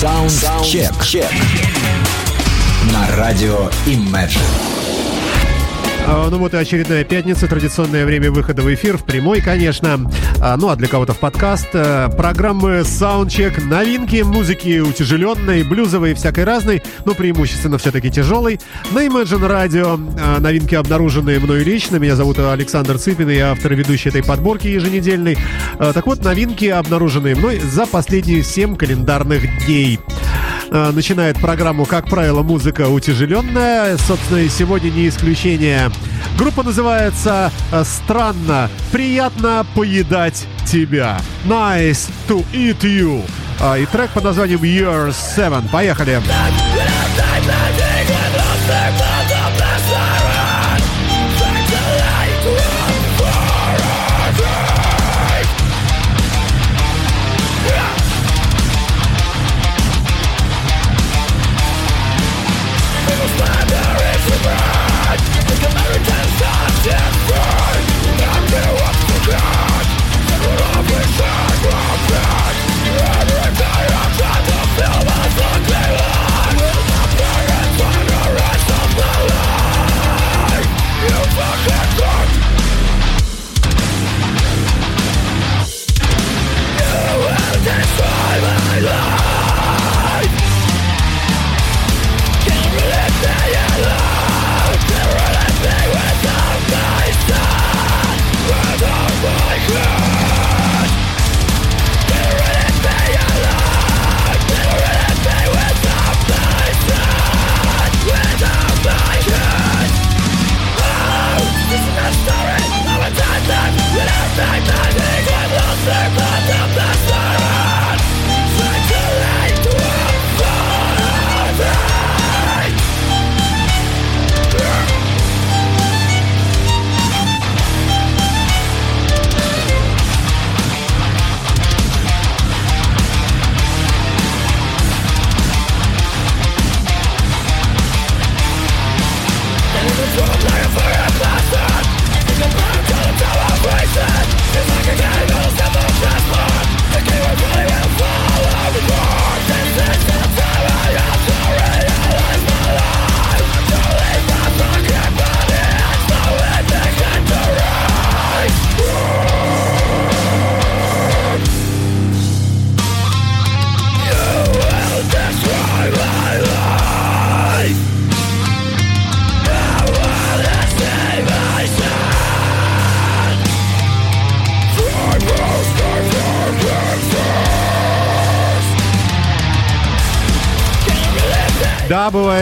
Саундчек. На радио Imagine. А, Ну вот и очередная пятница, традиционное время выхода в эфир, в прямой, конечно. А, Ну а для кого-то в подкаст. э, Программы Soundcheck, новинки музыки утяжеленной, блюзовой, всякой разной, но преимущественно все-таки тяжелой. На Imagine Radio э, новинки обнаруженные мною лично. Меня зовут Александр Цыпин, я автор и ведущий этой подборки еженедельной. Так вот, новинки, обнаруженные мной за последние 7 календарных дней. Э, Начинает программу, как правило, музыка утяжеленная. Собственно, и сегодня не исключение. Группа называется э, «Странно. Приятно поедать тебя». Nice to eat you. А, И трек под названием Year 7. Поехали. Да,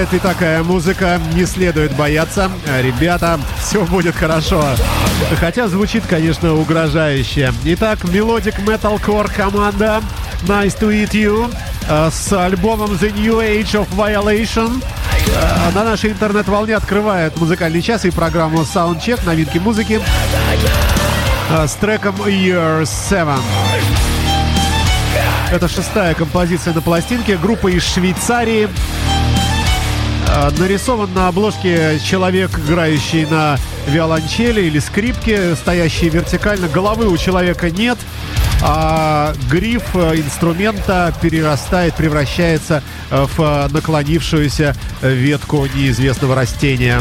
бывает такая музыка, не следует бояться. Ребята, все будет хорошо. Хотя звучит, конечно, угрожающе. Итак, melodic metalcore команда Nice to Eat You э, с альбомом The New Age of Violation. Э, На нашей интернет-волне открывает музыкальный час и программу Soundcheck, новинки музыки э, с треком Year 7. Это шестая композиция на пластинке. Группа из Швейцарии. Э, Нарисован на обложке человек, играющий на виолончели или скрипке, стоящий вертикально. Головы у человека нет, а гриф э, инструмента перерастает, превращается э, в наклонившуюся ветку неизвестного растения.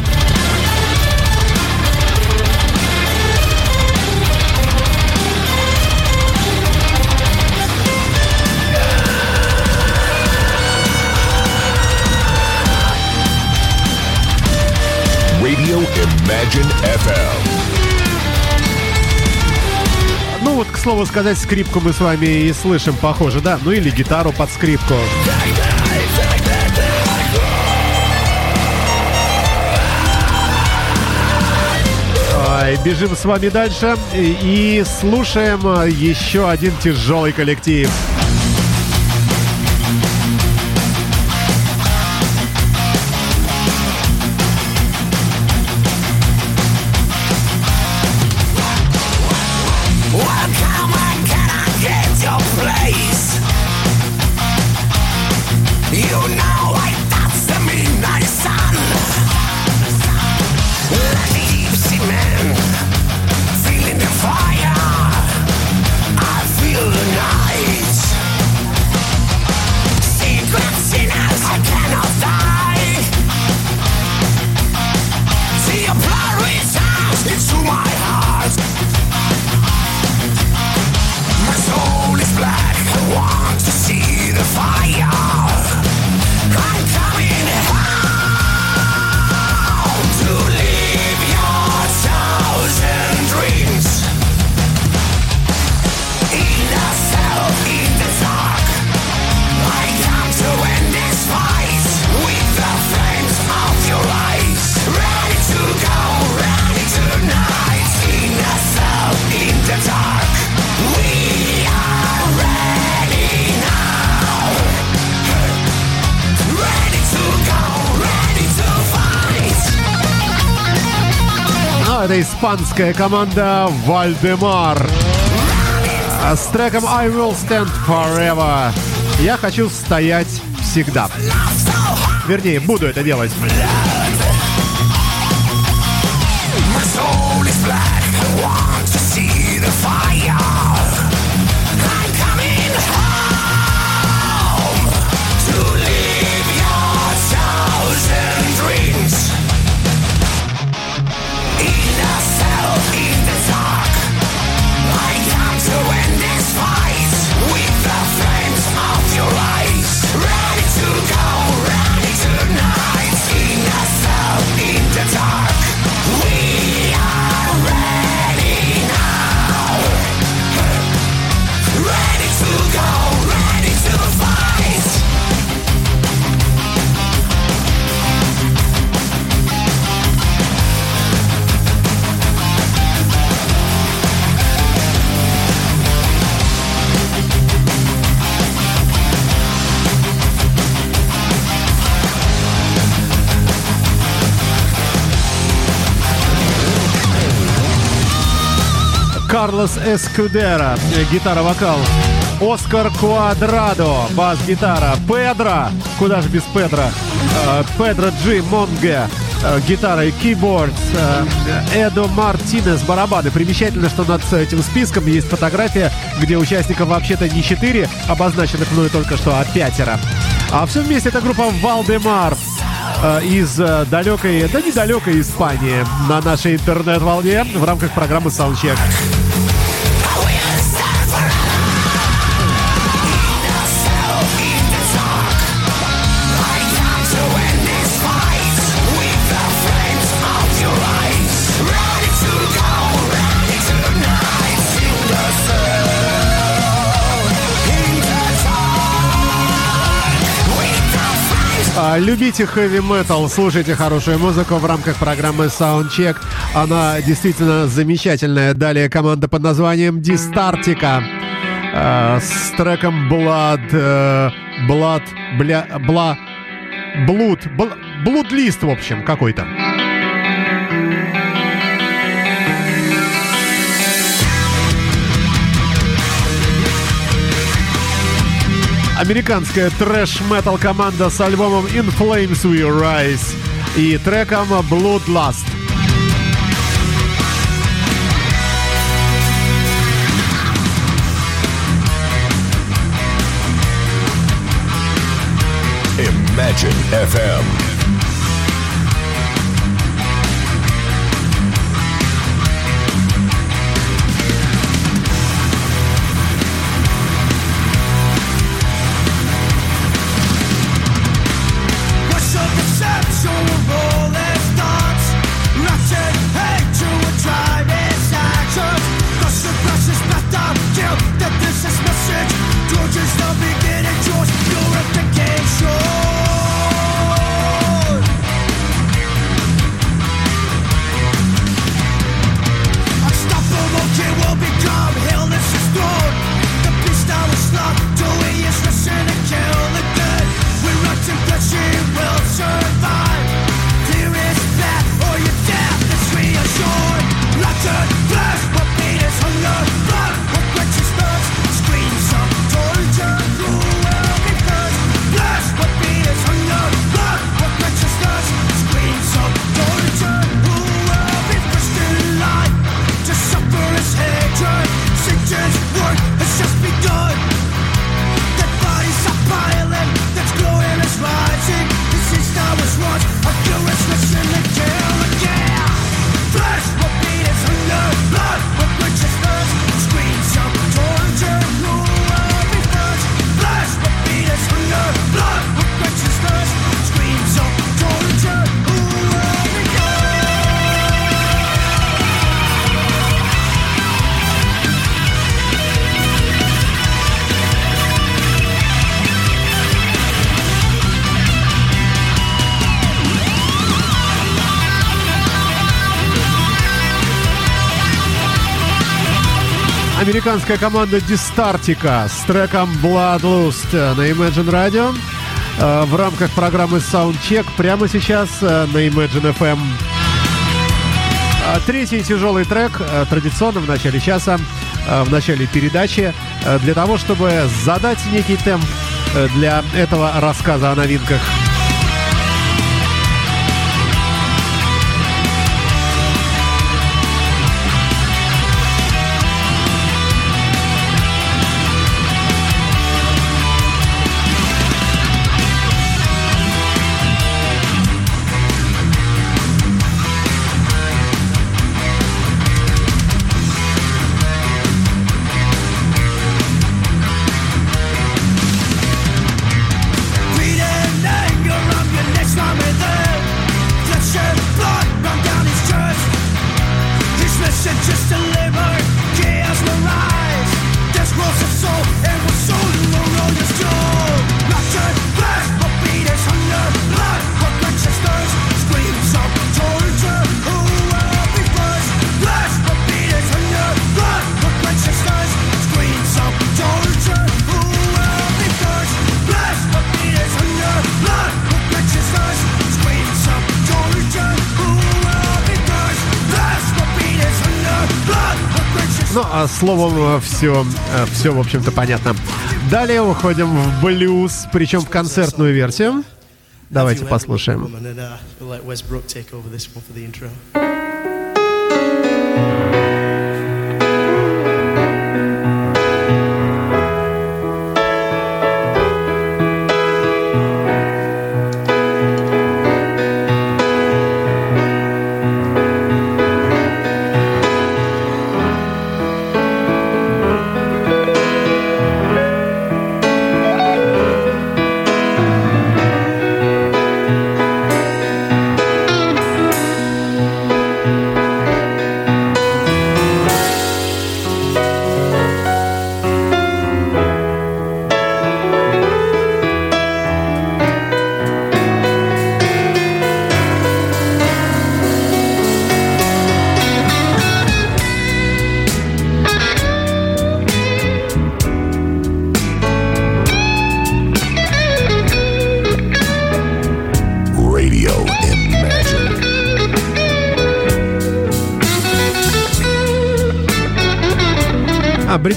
Imagine FM. Ну вот, к слову сказать, скрипку мы с вами и слышим, похоже, да? Ну или гитару под скрипку. Бежим с вами дальше и слушаем э, еще один тяжелый коллектив. Это испанская команда Вальдемар. А С треком I Will Stand Forever. Я хочу стоять всегда. Вернее, буду это делать. Карлос Эскудера, э, гитара-вокал. Оскар Куадрадо, бас-гитара. Педро, куда же без Педро? Э, Педро Джи Монге, э, гитара и кейборд. Эдо Мартинес, барабаны. Примечательно, что над этим списком есть фотография, где участников вообще-то не четыре, обозначенных мною только что, а пятеро. А все вместе это группа Валдемар из далекой, да недалекой Испании на нашей интернет-волне в рамках программы Soundcheck. Любите хэви метал, слушайте хорошую музыку в рамках программы Soundcheck. Она действительно замечательная. Далее команда под названием Дистартика э, с треком Blood, э, Blood, бля, бла, Блуд, Блудлист, в общем, какой-то. Американская трэш-метал команда с альбомом In Flames We Rise и треком Bloodlust. Imagine FM. Американская команда Дистартика с треком Bloodlust на Imagine Radio э, в рамках программы Soundcheck прямо сейчас э, на Imagine FM. А, Третий тяжелый трек э, традиционно в начале часа, э, в начале передачи, э, для того, чтобы задать некий темп э, для этого рассказа о новинках. Словом, все, все, в общем-то, понятно. Далее уходим в блюз, причем в концертную версию. Давайте послушаем.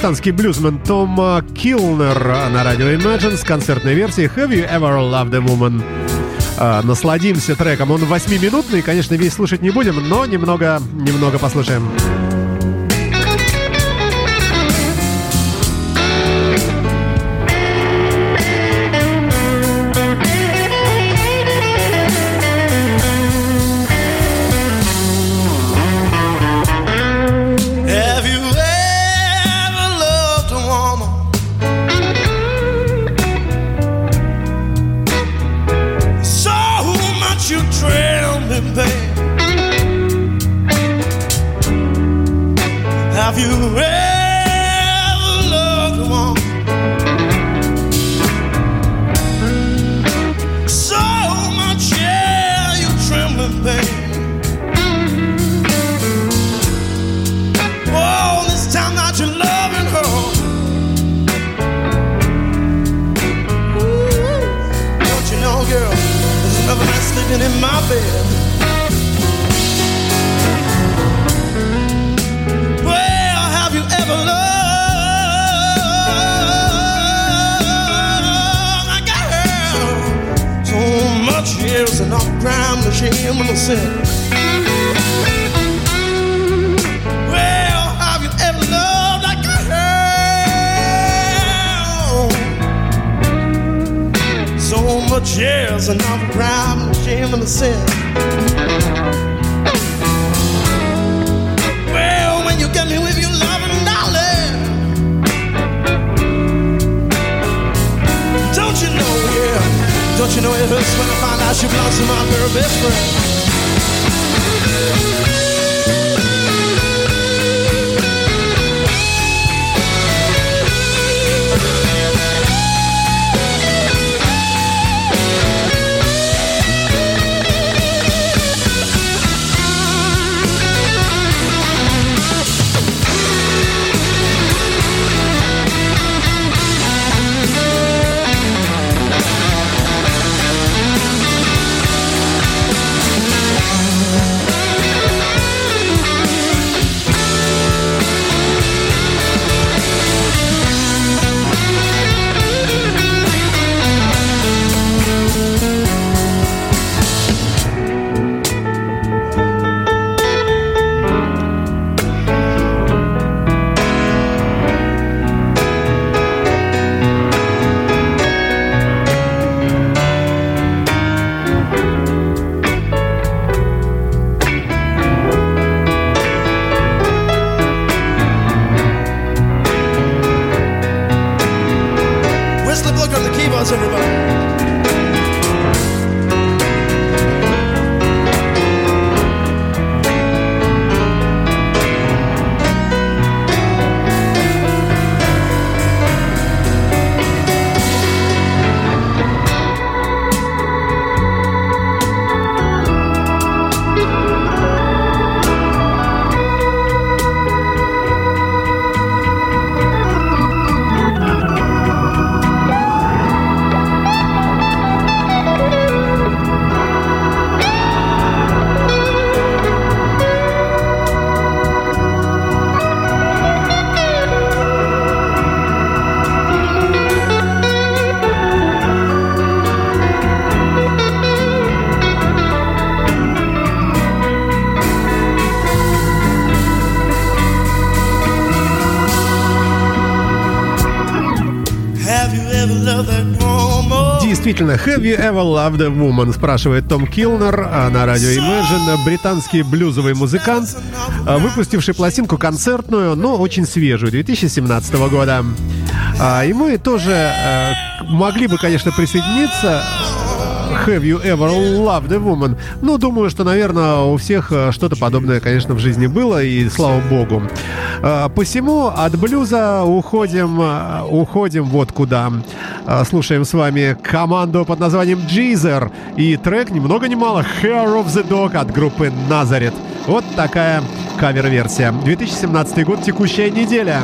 А британский блюзмен Том а, Килнер на радио Imagine с концертной версией Have You Ever Loved a Woman? А, насладимся треком. Он восьмиминутный, конечно, весь слушать не будем, но немного, немного послушаем. Have another man sleeping in my bed. Well, have you ever loved years and all crime and Much years and the crime and shame and sin. Well, when you get me with your loving darling, don't you know, yeah, don't you know it hurts when I find out you belong to my very best friend. Have you ever loved a woman? Спрашивает Том Килнер а, на радио Imagine. Британский блюзовый музыкант, а, выпустивший пластинку концертную, но очень свежую, 2017 года. А, И мы тоже э, могли бы, конечно, присоединиться. Have you ever loved a woman? Ну, думаю, что, наверное, у всех что-то подобное, конечно, в жизни было, и слава богу. Посему от блюза уходим, уходим вот куда. Э, Слушаем с вами команду под названием Jeezer и трек ни много ни мало Hair of the Dog от группы Nazareth. Вот такая кавер-версия. 2017 год, текущая неделя.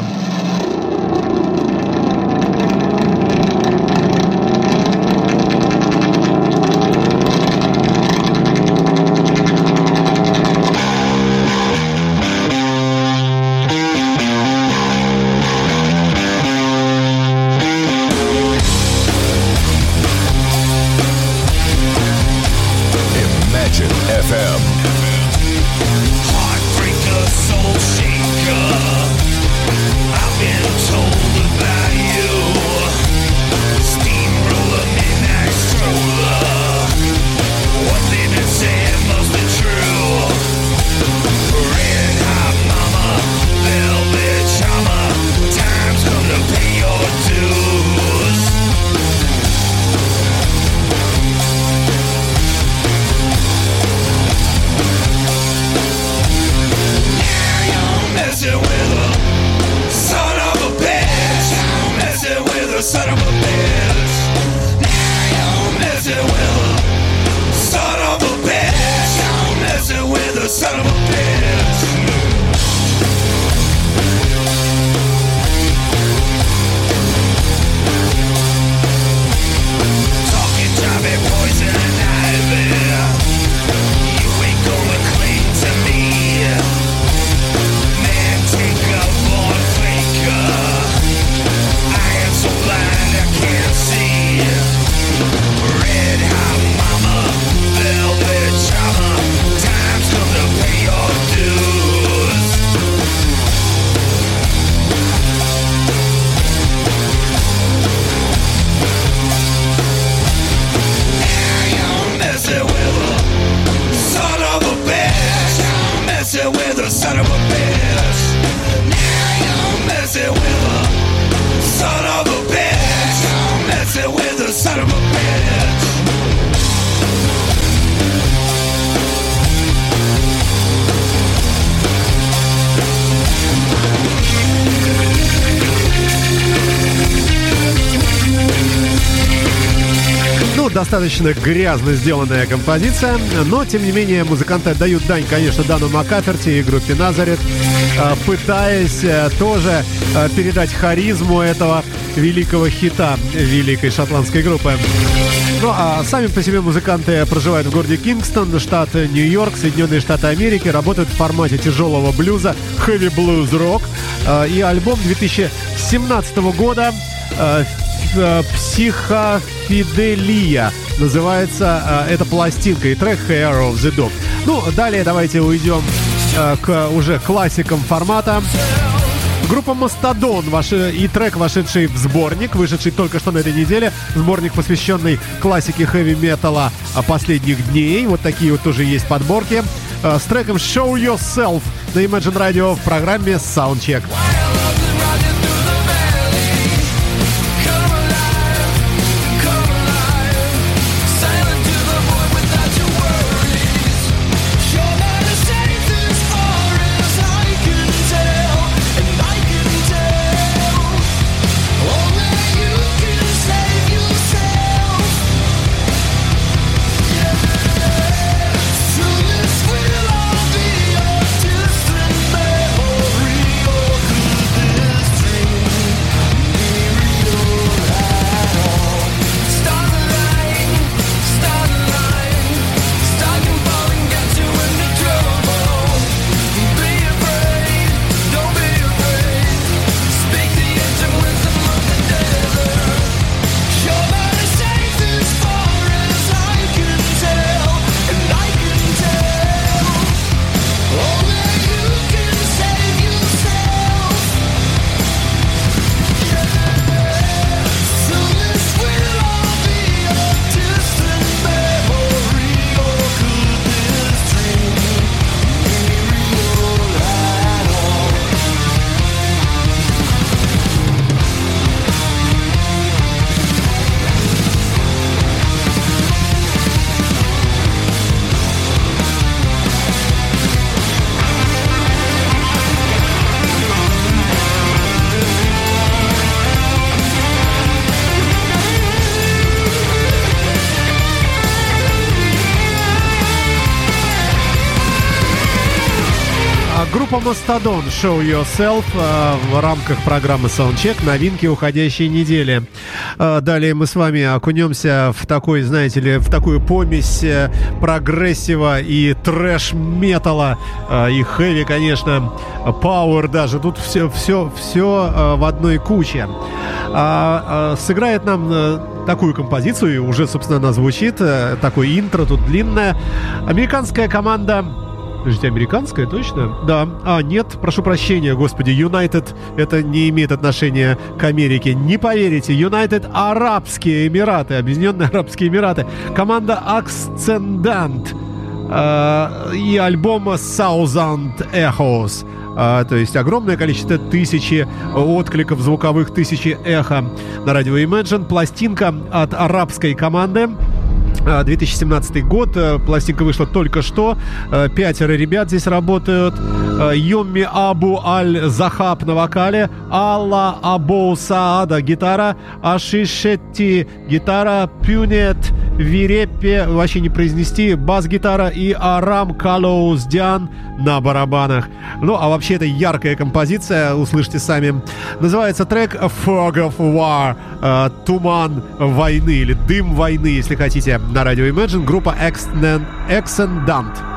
Достаточно грязно сделанная композиция, но, тем не менее, музыканты отдают дань, конечно, Дану Макаферти и группе Назарет, э, пытаясь э, тоже э, передать харизму этого великого хита великой шотландской группы. Ну, а сами по себе музыканты проживают в городе Кингстон, штат Нью-Йорк, Соединенные Штаты Америки, работают в формате тяжелого блюза, blues rock, э, и альбом 2017 года «Психофиделия» называется э, эта пластинка и трек «Hair of the Dog». Ну, далее давайте уйдем э, к уже классикам формата. Группа Мастодон ваш, и трек, вошедший в сборник, вышедший только что на этой неделе. Сборник, посвященный классике хэви-металла последних дней. Вот такие вот тоже есть подборки. Э, С треком Show Yourself на Imagine Radio в программе Soundcheck. Группа Mastodon Show Yourself э, в рамках программы Soundcheck новинки уходящей недели. Э, далее мы с вами окунемся в такой, знаете ли, в такую помесь э, прогрессива и трэш-металла и хэви, конечно, пауэр даже. Тут все, все, все в одной куче. А, сыграет нам такую композицию, уже, собственно, она звучит, такое интро тут длинное. Американская команда Подождите, американская, точно? Да. А, нет, прошу прощения, господи, United это не имеет отношения к Америке. Не поверите, United Арабские Эмираты, Объединенные Арабские Эмираты. Команда Акцендант э, и альбома Thousand Echoes. А, то есть огромное количество тысячи откликов звуковых, тысячи эхо на радио Imagine. Пластинка от арабской команды 2017 а, год, э, пластинка вышла только что, э, пятеро ребят здесь работают, э, Йомми Абу Аль Захаб на вокале, Алла Абу Саада гитара, Ашишетти гитара, Пюнет Вирепе, вообще не произнести, бас-гитара и Арам Калоуздян на барабанах. Ну, а вообще это яркая композиция, услышите сами. Называется трек Fog of War, э, Туман войны или Дым войны, если хотите, на радио Imagine, группа Exendant.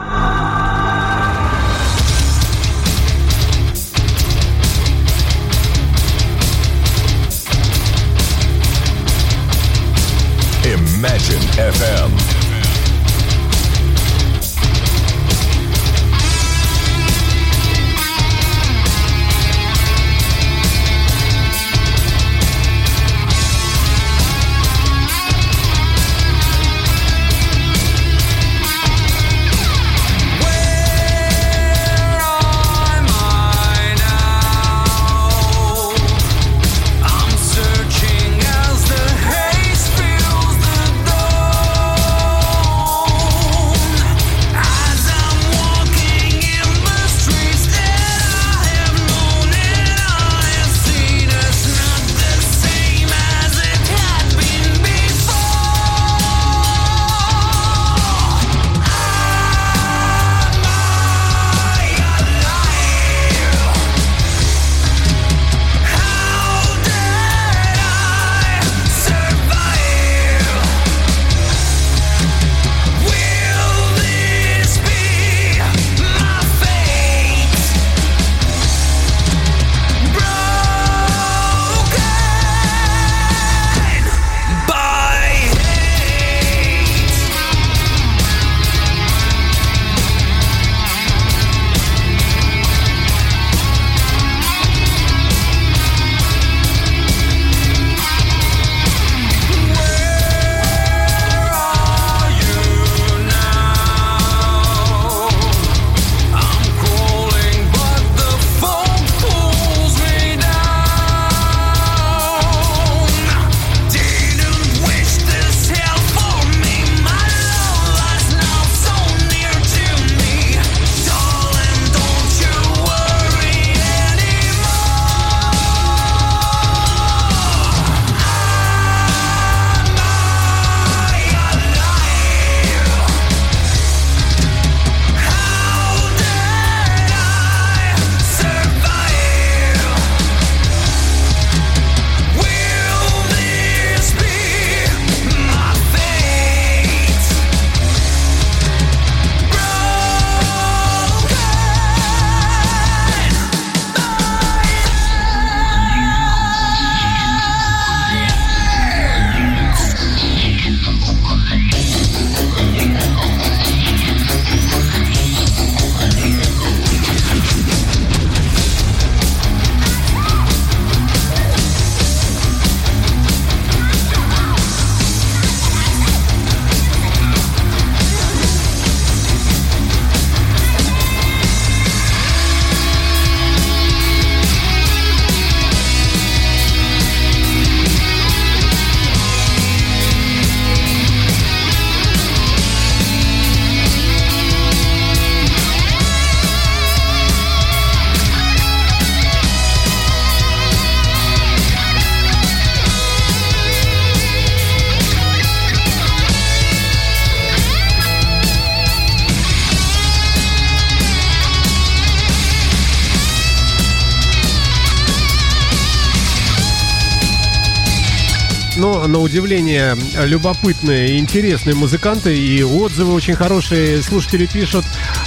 Удивление любопытные и интересные музыканты, и отзывы очень хорошие. Слушатели пишут,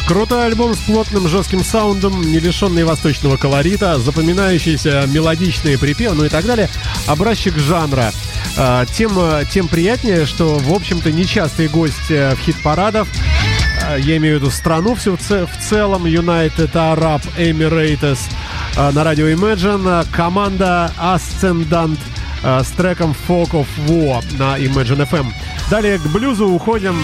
крутой альбом с плотным жестким саундом, не лишенный восточного колорита, запоминающийся мелодичные припевы, ну и так далее. Образчик жанра. А, Тем, тем приятнее, что, в общем-то, нечастый гость э, в хит-парадов а, я имею в виду страну всю в, целом, United Arab Emirates а, на радио Imagine, команда Ascendant с треком Folk of War на Imagine FM. Далее к блюзу уходим.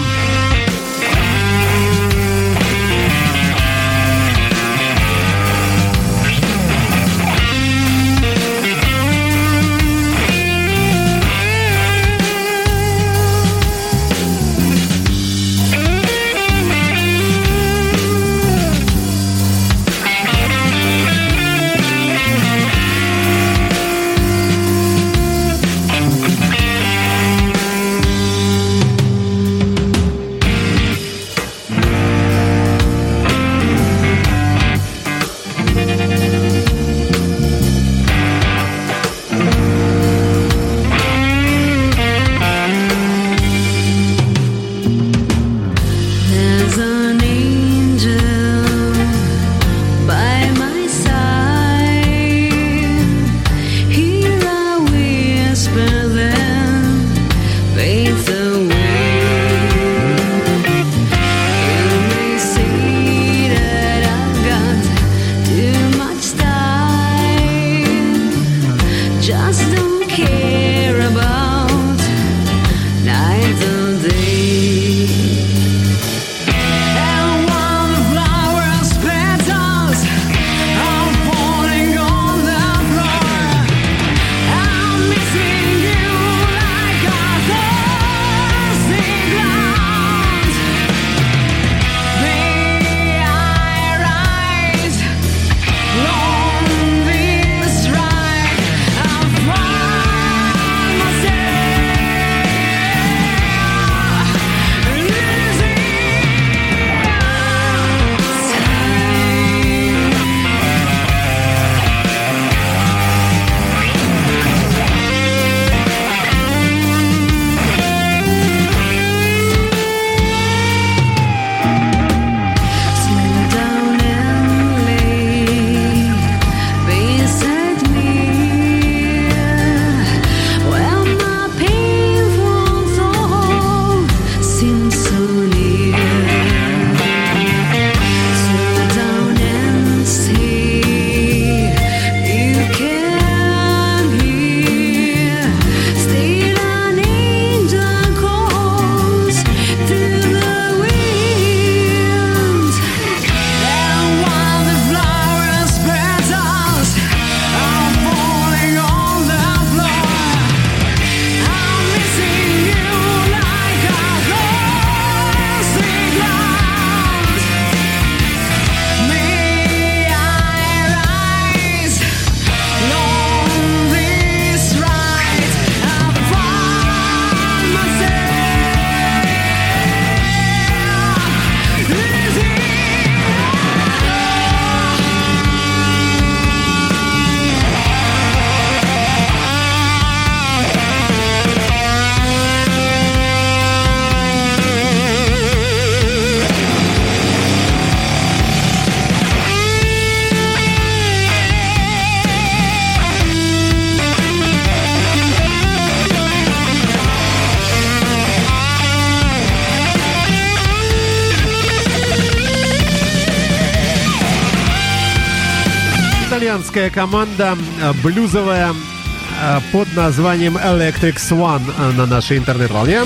Итальянская команда э, блюзовая э, под названием Electric Swan э, на нашей интернет-волне.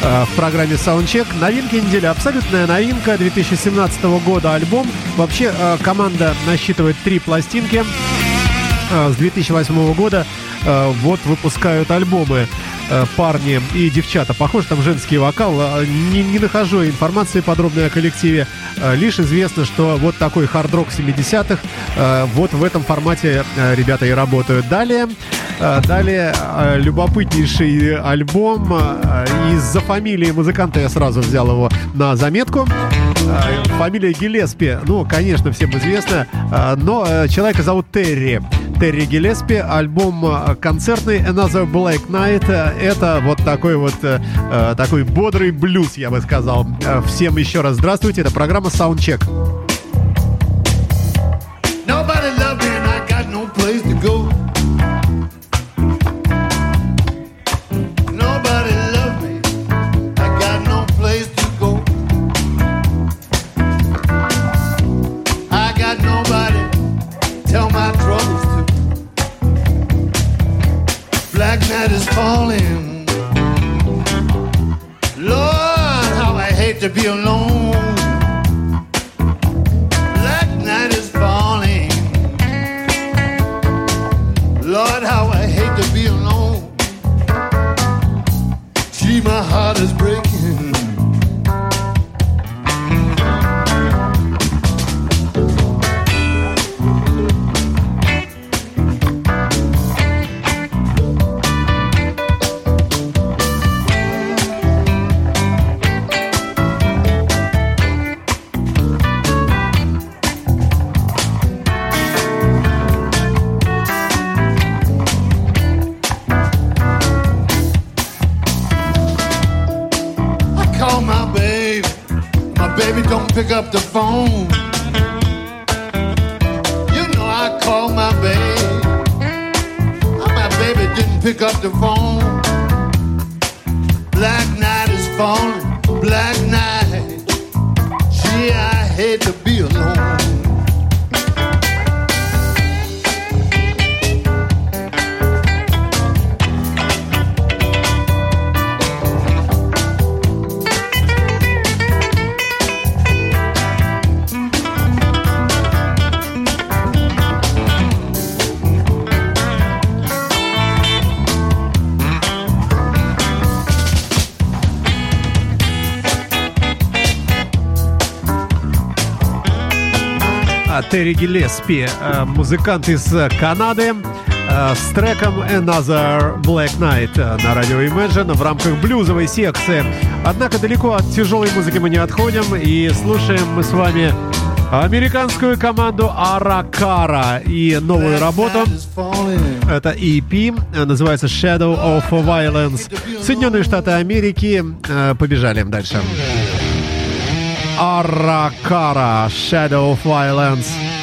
В программе Soundcheck новинки недели. Абсолютная новинка 2017 года альбом. Вообще команда насчитывает три пластинки. С 2008 года вот выпускают альбомы парни и девчата. Похоже, там женский вокал. Э, Не, не нахожу информации подробной о коллективе. Э, Лишь известно, что вот такой хард-рок 70-х. э, Вот в этом формате э, ребята и работают. Далее, э, далее э, любопытнейший альбом. э, Из-за фамилии музыканта я сразу взял его на заметку. Фамилия Гелеспи, ну, конечно, всем известна, но э, человека зовут Терри. Терри Гелеспи, альбом э, концертный Another Black Night. Э, Это вот такой вот такой бодрый блюз, я бы сказал. Всем еще раз здравствуйте, это программа Soundcheck. To be alone. Pick up the phone. You know I call my baby. Oh, My baby didn't pick up the phone. Black night is falling. Black night. Gee, I hate to be alone. Терри Гелеспи, э, музыкант из Канады, э, с треком Another Black Night э, на радио Imagine в рамках блюзовой секции. Однако далеко от тяжелой музыки мы не отходим и слушаем мы с вами американскую команду Аракара и новую работу. Это EP, называется Shadow of Violence. Соединенные Штаты Америки. Побежали дальше. Arakara Shadow of Violence.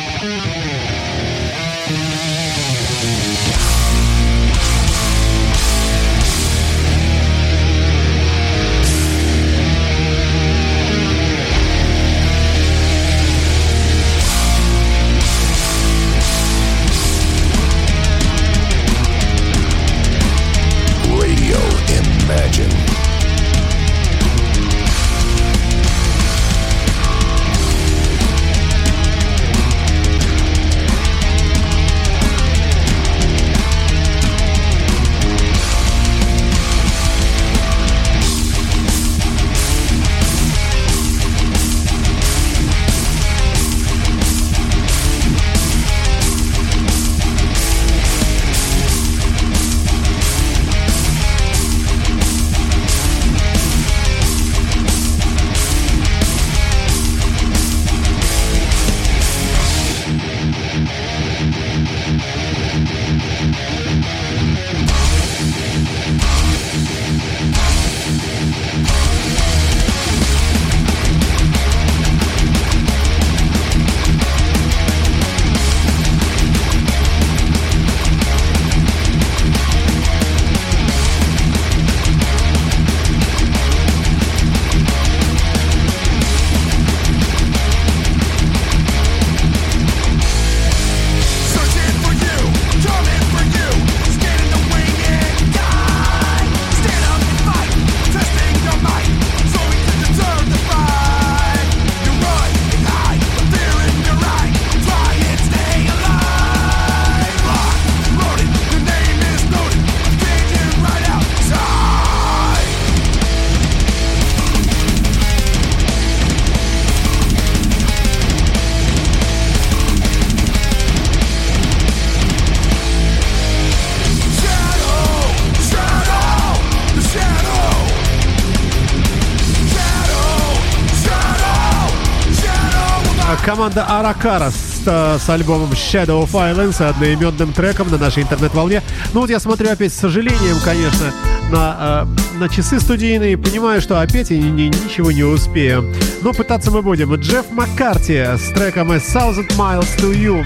Команда Аракара с, э, с альбомом Shadow of Islands, одноименным треком на нашей интернет-волне. Ну вот я смотрю опять с сожалением, конечно, на, э, на часы студийные, понимаю, что опять я ни- ни- ничего не успею. Но пытаться мы будем. Джефф Маккарти с треком A Thousand Miles to You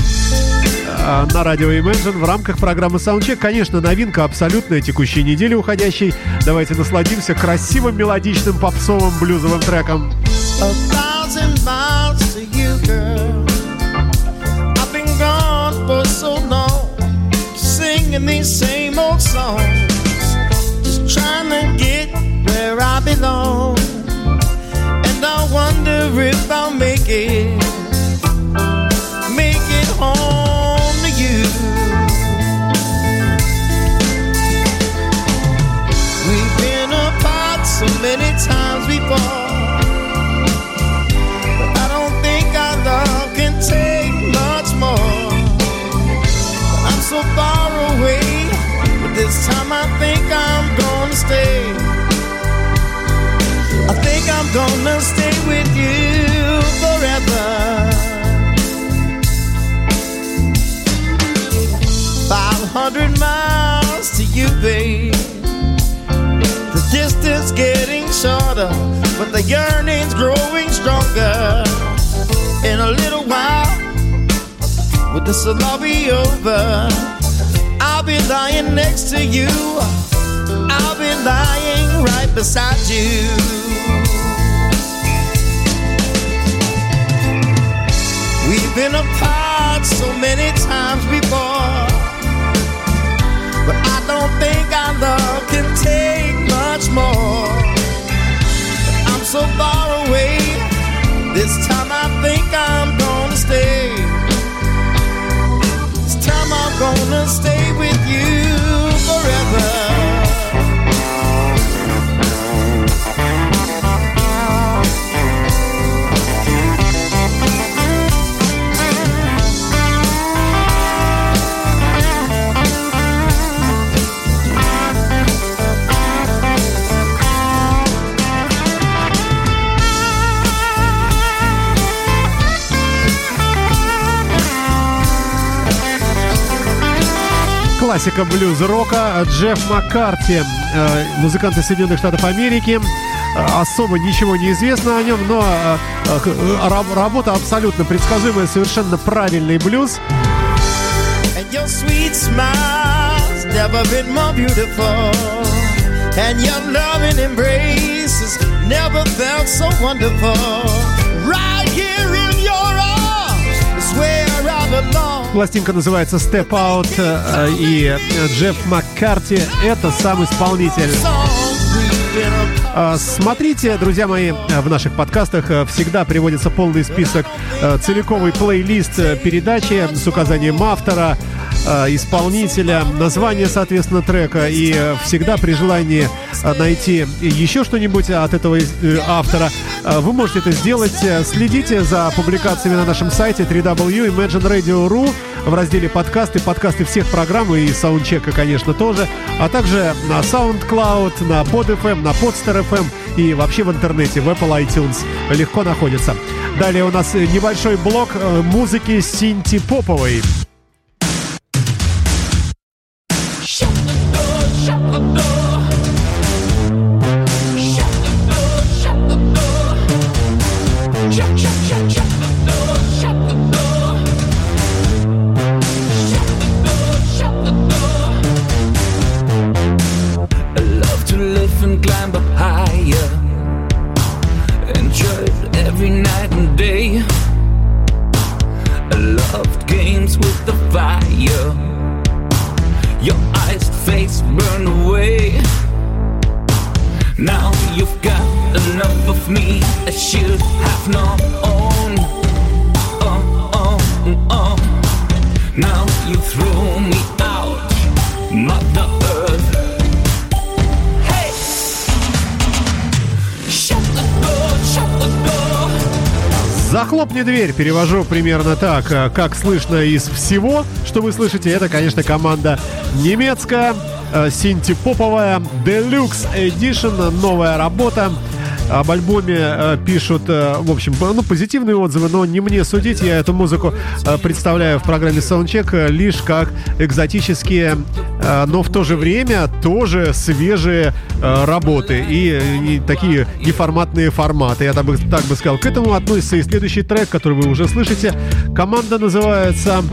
э, на радио Imagine в рамках программы Soundcheck. Конечно, новинка абсолютная текущей недели уходящей. Давайте насладимся красивым мелодичным попсовым блюзовым треком. a singing these same old songs, just trying to get where I belong. And I wonder if I'll make it, make it home to you. We've been apart so many times before. This time I think I'm gonna stay. I think I'm gonna stay with you forever. 500 miles to you, babe. The distance getting shorter, but the yearning's growing stronger. In a little while, with this will all be over, be lying next to you. I'll be lying right beside you. We've been apart so many times before. But I don't think our love can take much more. I'm so far away. This time I think I'm gonna stay. This time I'm gonna stay Классика блюз-рока Джефф Маккарти, э, музыкант из Соединенных Штатов Америки. Э, Особо ничего не известно о нем, но э, раб- работа абсолютно предсказуемая, совершенно правильный блюз. And your sweet smile's never been more beautiful. And your loving embraces never felt so wonderful. Right Пластинка называется Step Out, э, и э, Джефф Маккарти — это сам исполнитель. А, Смотрите, друзья мои, э, в наших подкастах э, всегда приводится полный список, э, целиковый плейлист э, передачи с указанием автора, э, исполнителя, название, соответственно, трека. И э, всегда при желании э, найти еще что-нибудь от этого э, автора, э, вы можете это сделать. Э, Следите за публикациями на нашем сайте www.imagineradio.ru в разделе подкасты, подкасты всех программ и саундчека, конечно, тоже, а также на SoundCloud, на PodFM, на Podster.fm и вообще в интернете, в Apple iTunes. Легко находится. Далее у нас э, небольшой блок э, музыки Синти дверь, перевожу примерно так. Э, Как слышно из всего, что вы слышите, это, конечно, команда немецкая, э, синтепоповая, Deluxe Edition, новая работа. Об альбоме э, пишут, э, в общем, ну, позитивные отзывы, но не мне судить. Я эту музыку э, представляю в программе Soundcheck лишь как экзотические, но в то же время тоже свежие работы и, и такие неформатные форматы. Я так бы, так бы сказал. К этому относится и следующий трек, который вы уже слышите. Команда называется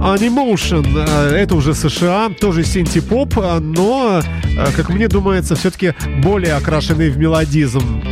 Animation. Э, Это уже США, тоже синти-поп, э, но, э, как мне думается, все-таки более окрашенный в мелодизм.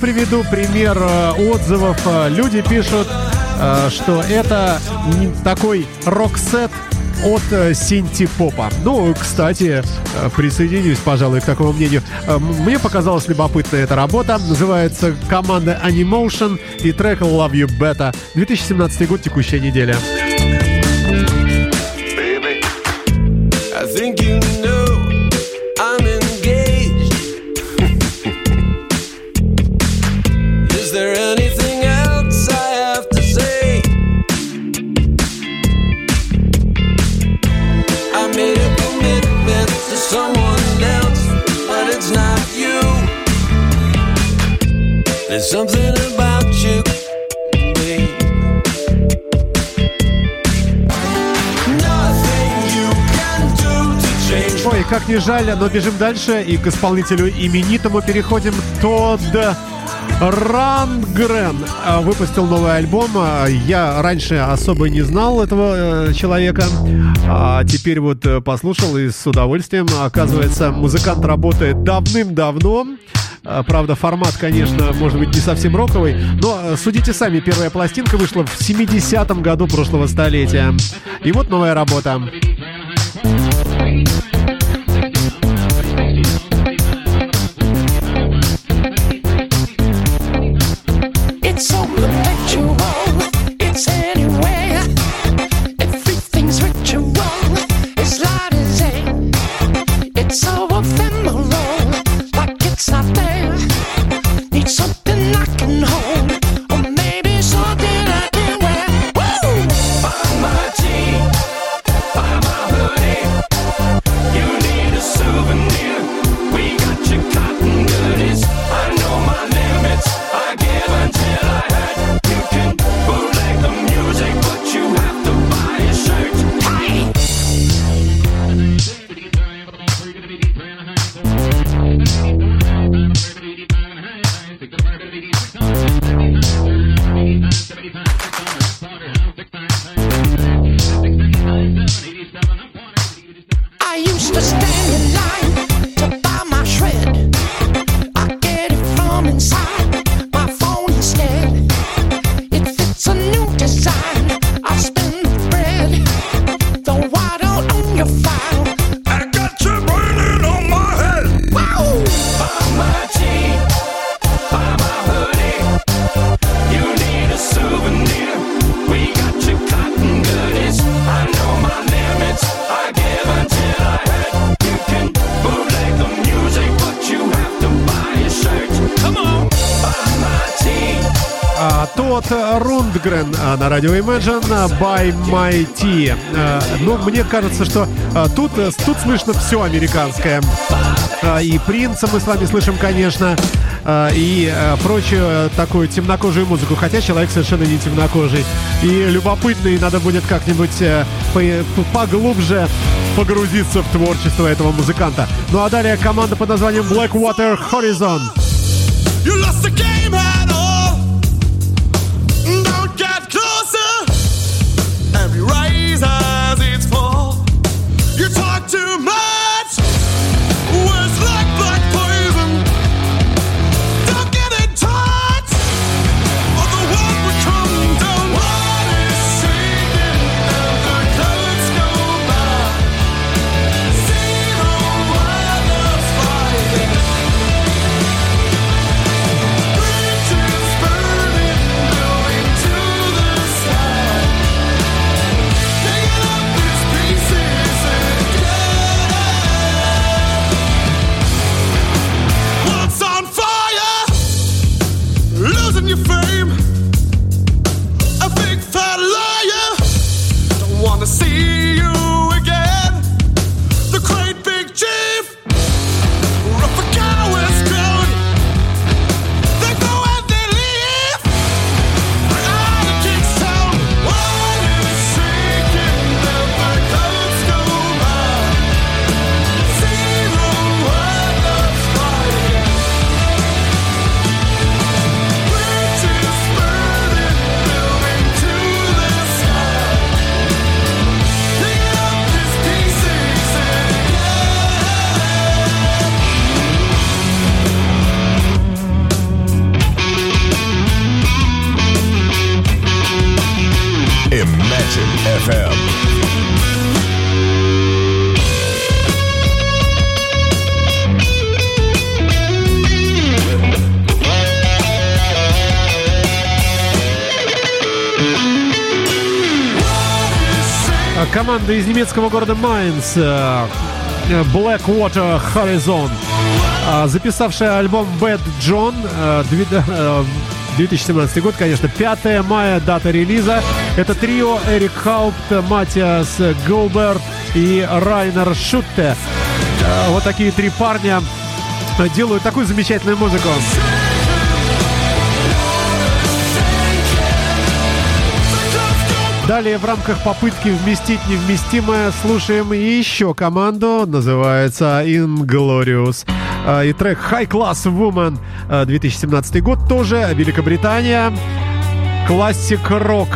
Приведу пример э, отзывов. Э, Люди пишут, э, что это такой рок-сет от синти-попа. Ну, кстати, присоединюсь, пожалуй, к такому мнению. Мне показалась любопытная эта работа. Называется команда Animation и трек Love You Better. 2017 год, текущая неделя. Something about Ой, как не жаль, но бежим дальше и к исполнителю именитому переходим. Тодд Рангрен э, выпустил новый альбом. Э, Я раньше особо не знал этого э, человека, а теперь вот э, послушал и с удовольствием. Оказывается, музыкант работает давным-давно. Э, Правда, формат, конечно, может быть не совсем роковый, но э, судите сами, первая пластинка вышла в 70-м году прошлого столетия. И вот новая работа. Рундгрен а, на радио Imagine а, By My Tea. А, Ну, мне кажется, что тут, э, тут слышно все американское. И Принца мы с вами слышим, конечно. и прочую э, такую темнокожую музыку, хотя человек совершенно не темнокожий. И любопытный, надо будет как-нибудь э, по- поглубже погрузиться в творчество этого музыканта. Ну а далее команда под названием Blackwater Horizon. You lost the из немецкого города Майнц э, э, Blackwater Horizon, а, записавшая альбом Bad John э, две- э, 2017 год, конечно, 5 мая дата релиза. Это трио Эрик Хаупт, Матиас Голбер и Райнер Шутте. Э, Вот такие три парня э, делают такую замечательную музыку. Далее в рамках попытки вместить невместимое слушаем еще команду, называется Inglorious. А, И трек High Class Woman а, 2017 год тоже Великобритания. Классик рок.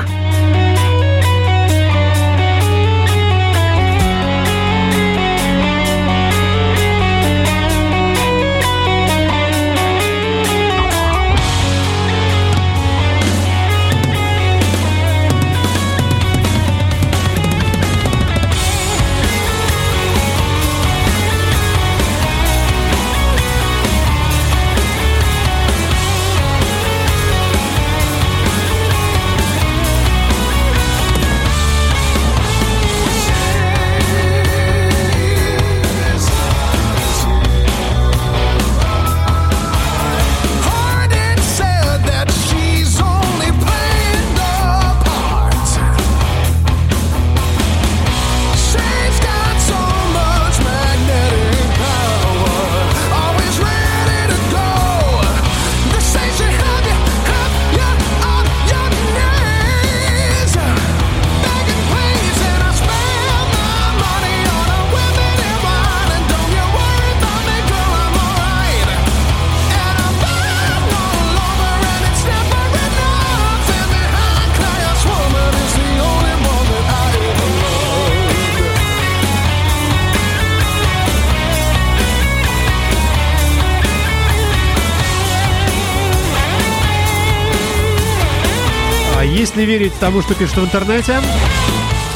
Тому, что пишут в интернете,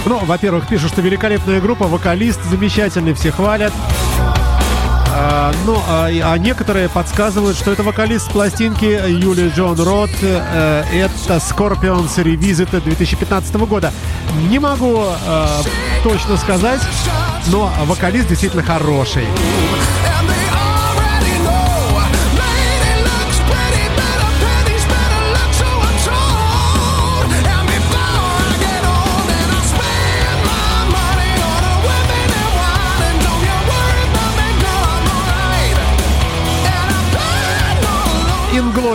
ну, во-первых, пишут, что великолепная группа, вокалист замечательный, все хвалят. А, ну, а, а некоторые подсказывают, что это вокалист пластинки Юлии Джон Рот. э, это Scorpions Revisited 2015 года. Не могу э, точно сказать, но вокалист действительно хороший.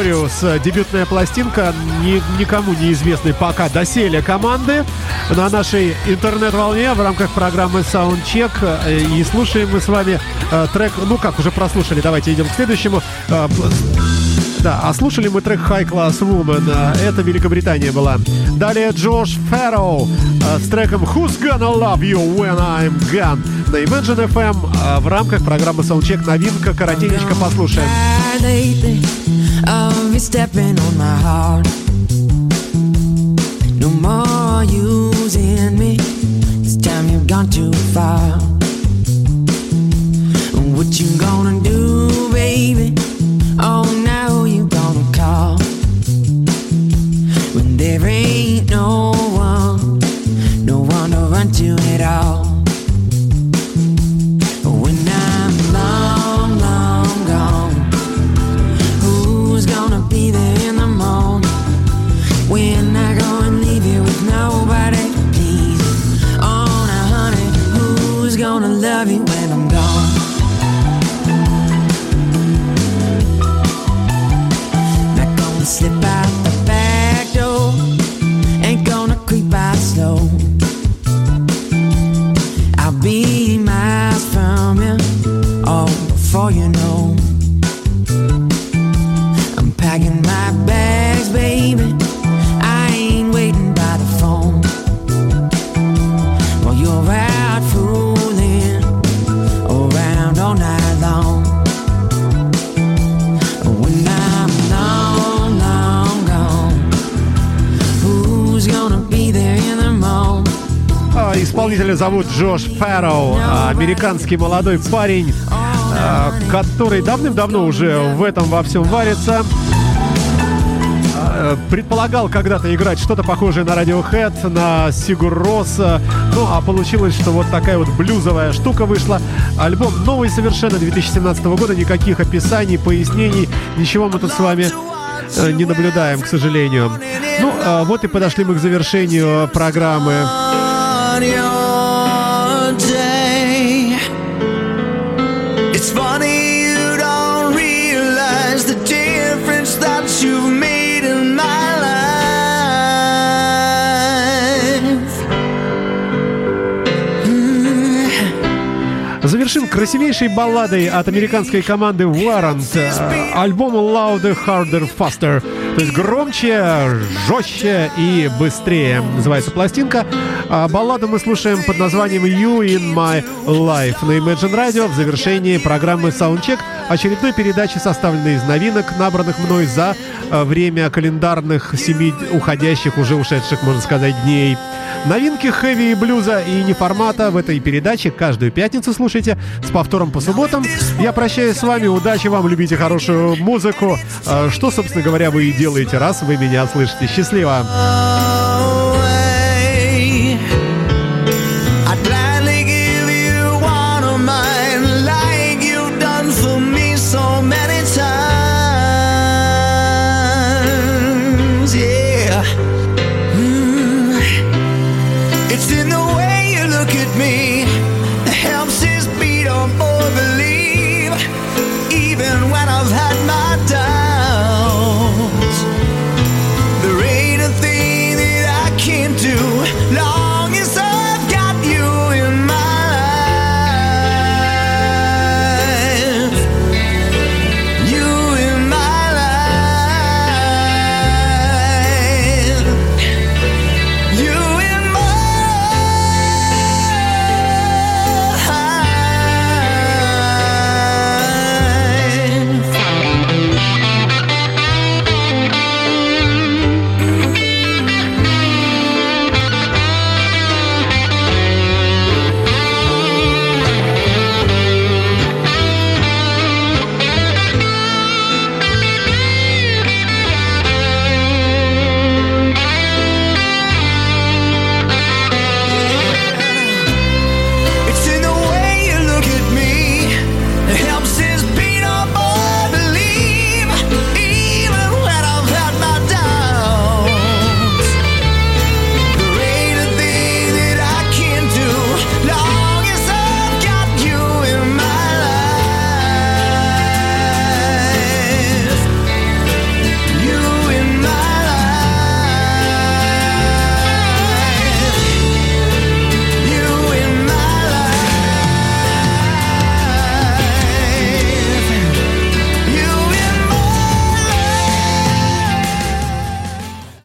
Notorious. Дебютная пластинка ни- никому неизвестной пока доселе команды на нашей интернет-волне в рамках программы Soundcheck. Э, И слушаем мы с вами э, трек, ну как, уже прослушали, давайте идем к следующему. Э, да, а слушали мы трек High Class Woman. Это Великобритания была. Далее Джош Фэрроу с треком Who's Gonna Love You When I'm Gone на Imagine FM в рамках программы Soundcheck. Новинка, коротенечко послушаем. Of you stepping on my heart. No more using me. This time you've gone too far. What you gonna do, baby? Oh, now you gonna call when there ain't no one, no one to run to at all. Исполнителя зовут Джош Фэрроу, а, американский молодой парень, а, который давным-давно уже в этом во всем варится. А, Предполагал когда-то играть что-то похожее на Radiohead, на Сигур Росса. Ну, а получилось, что вот такая вот блюзовая штука вышла. Альбом новый совершенно 2017 года, никаких описаний, пояснений, ничего мы тут с вами э, не наблюдаем, к сожалению. Ну, вот и подошли мы к завершению программы. Красивейшей балладой от американской команды Warrant. э, Альбом Louder, Harder, Faster. То есть громче, жестче и быстрее называется пластинка. А балладу мы слушаем под названием You in My Life на Imagine Radio в завершении программы Soundcheck очередной передачи, составленной из новинок, набранных мной за э, время календарных семи уходящих, уже ушедших, можно сказать, дней. Новинки хэви и блюза и неформата в этой передаче каждую пятницу слушайте с повтором по субботам. Я прощаюсь с вами, удачи вам, любите хорошую музыку. Э, Что, собственно говоря, вы и делаете, раз вы меня слышите. Счастливо!